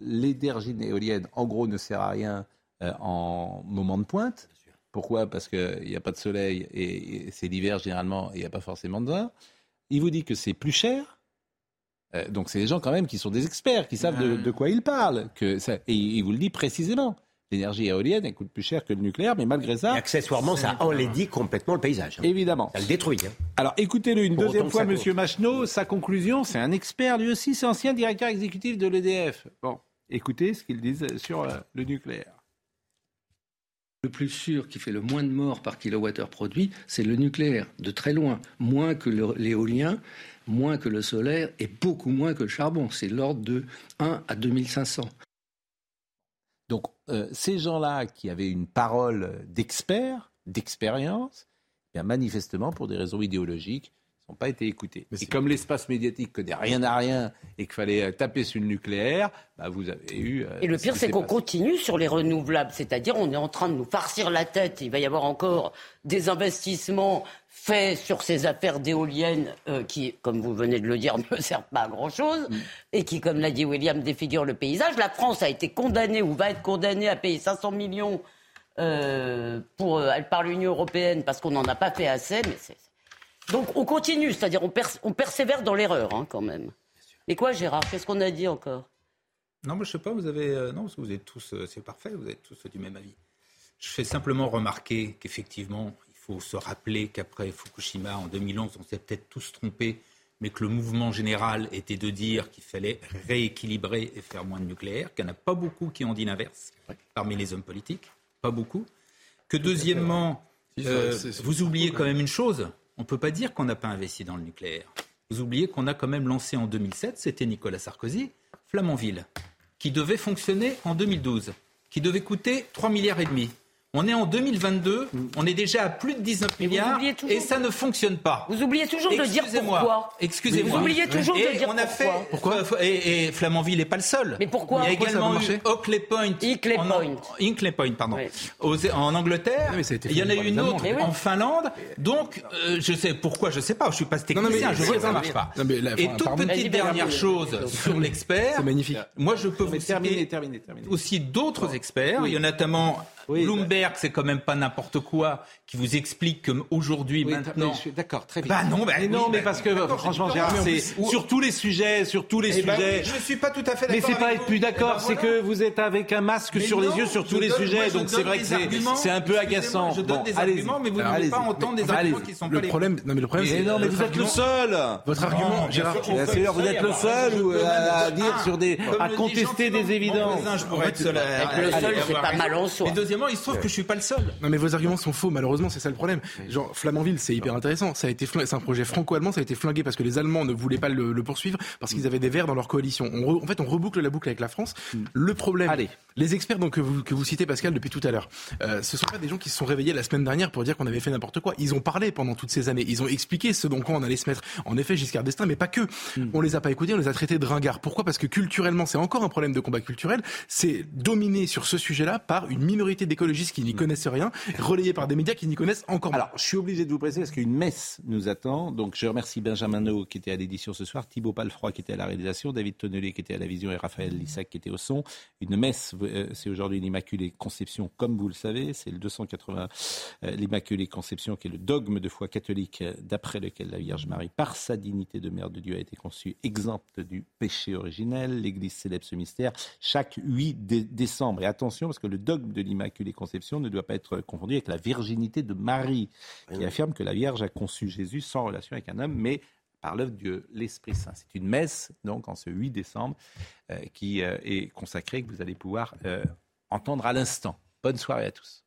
l'énergie éolienne, en gros, ne sert à rien en moment de pointe. Pourquoi? Parce qu'il n'y a pas de soleil et, et c'est l'hiver généralement et il n'y a pas forcément de vent. Il vous dit que c'est plus cher. Euh, donc c'est des gens quand même qui sont des experts, qui savent de, de quoi ils parlent. Que ça- et il vous le dit précisément. L'énergie éolienne, elle coûte plus cher que le nucléaire, mais malgré ça... Et accessoirement, ça enlaidit complètement le paysage. hein. Évidemment. Ça le détruit. hein. Alors écoutez-le une Pour deuxième fois. Monsieur Macheneau. Sa conclusion, c'est un expert, lui aussi, c'est ancien directeur exécutif de l'EDF. Bon, écoutez ce qu'ils disent sur euh, le nucléaire. Le plus sûr qui fait le moins de morts par kilowattheure produit, c'est le nucléaire, de très loin, moins que l'éolien. moins que le solaire et beaucoup moins que le charbon. C'est l'ordre de 1 à 2500. Donc, euh, ces gens-là qui avaient une parole d'expert, d'expérience, eh manifestement, pour des raisons idéologiques, n'ont pas été écoutés. Et comme l'espace médiatique connaît rien à rien et qu'il fallait euh, taper sur le nucléaire, bah vous avez eu. euh, Et le pire, c'est qu'on continue sur les renouvelables, c'est-à-dire on est en train de nous farcir la tête. Il va y avoir encore des investissements faits sur ces affaires d'éoliennes euh, qui, comme vous venez de le dire, ne servent pas à grand-chose Mm. et qui, comme l'a dit William, défigurent le paysage. La France a été condamnée ou va être condamnée à payer 500 millions euh, pour, euh, par l'Union européenne parce qu'on n'en a pas fait assez. Mais c'est- Donc on continue, c'est-à-dire on, pers- on persévère dans l'erreur hein, quand même. Mais quoi, Gérard Qu'est-ce qu'on a dit encore? Non, mais je sais pas, vous avez. euh, non, parce que vous êtes tous. euh, c'est parfait, vous êtes tous du même avis. Je fais simplement remarquer qu'effectivement, il faut se rappeler qu'après Fukushima, en 2011, on s'est peut-être tous trompés, mais que le mouvement général était de dire qu'il fallait rééquilibrer et faire moins de nucléaire, qu'il n'y en a pas beaucoup qui ont dit l'inverse parmi les hommes politiques, pas beaucoup. Que deuxièmement, euh, vous oubliez quand même une chose, on ne peut pas dire qu'on n'a pas investi dans le nucléaire. Vous oubliez qu'on a quand même lancé en 2007, c'était Nicolas Sarkozy, Flamanville, qui devait fonctionner en 2012, qui devait coûter 3 milliards et demi. On est en 2022, on est déjà à plus de 19 milliards et ça ne fonctionne pas. Vous oubliez toujours de dire pourquoi. Excusez-moi. Vous oubliez toujours et de dire on a pourquoi. fait Et, et Flamanville n'est pas le seul. Mais pourquoi Il y a Pourquoi également eu Oakley Point. En- Point. Point, pardon. Aux- en Angleterre. mais ça a été il y en a eu une autre en Finlande. Donc, euh, je sais pourquoi, je sais pas. Je suis pas Non, non, mais technicien. je vois que ça c'est- marche pas. Non, mais là, Et toute pardon. petite dernière chose sur l'expert. C'est magnifique. Moi, je peux vous citer aussi d'autres experts. Il y a notamment Oui, Bloomberg, c'est quand même pas n'importe quoi, qui vous explique qu'aujourd'hui, Oui, maintenant. mais D'accord, très vite. Bah non, bah mais oui, non, mais bah, parce que d'accord, franchement, Gérard, mais c'est sur tous les sujets, sur tous les Eh ben sujets. oui, je suis pas tout à fait Mais d'accord. c'est pas être plus d'accord, Eh ben c'est que vous êtes avec un masque Mais sur les yeux sur tous les sujets, donc c'est vrai que c'est un peu agaçant. Je donne des arguments, mais vous ne voulez pas entendre des arguments qui sont pas Le les problème, non mais le problème, Mais c'est non, mais vous êtes le argument- seul. Votre argument, Non, Gérard. bien Bien vous êtes le seul ou à, dire sur des, à contester des évidences. je pourrais être seul le seul, c'est pas mal en soi. Deuxièmement, il se trouve que je suis pas le seul. Non mais vos arguments sont faux, malheureusement c'est ça le problème. Genre Flamanville c'est hyper intéressant, ça a été c'est un projet franco-allemand, ça a été flingué parce que les Allemands ne voulaient pas le, le poursuivre parce qu'ils avaient des verts dans leur coalition. On re- en fait on reboucle la boucle avec la France. Le problème, Allez. les experts donc que vous, que vous citez Pascal depuis tout à l'heure, euh, ce sont pas des gens qui se sont réveillés la semaine dernière pour dire qu'on avait fait n'importe quoi. Ils ont parlé pendant toutes ces années, ils ont expliqué ce dont quoi on allait se mettre. En effet Giscard d'Estaing, mais pas que. On les a pas écoutés, on les a traités de ringards. Pourquoi? Parce que culturellement c'est encore un problème de combat culturel. C'est dominé sur ce sujet-là par une minorité d'écologistes qui n'y connaissent rien, relayés par des médias qui n'y connaissent encore moins. Alors, je suis obligé de vous préciser parce qu'une messe nous attend. Donc, je remercie Benjamin No qui était à l'édition ce soir, Thibaut Palfroy qui était à la réalisation, David Tonnelé qui était à la vision et Raphaël Lissac qui était au son. Une messe, euh, c'est aujourd'hui l'Immaculée Conception, comme vous le savez. C'est le 280, euh, l'Immaculée Conception qui est le dogme de foi catholique euh, d'après lequel la Vierge Marie, par sa dignité de mère de Dieu, a été conçue exempte du péché originel. L'Église célèbre ce mystère chaque 8 dé- décembre. Et attention, parce que le dogme de l'Immaculée Conception ne doit pas être confondu avec la virginité de Marie, qui affirme que la Vierge a conçu Jésus sans relation avec un homme, mais par l'œuvre de l'Esprit Saint. C'est une messe, donc, en ce 8 décembre, euh, qui euh, est consacrée, que vous allez pouvoir euh, entendre à l'instant. Bonne soirée à tous.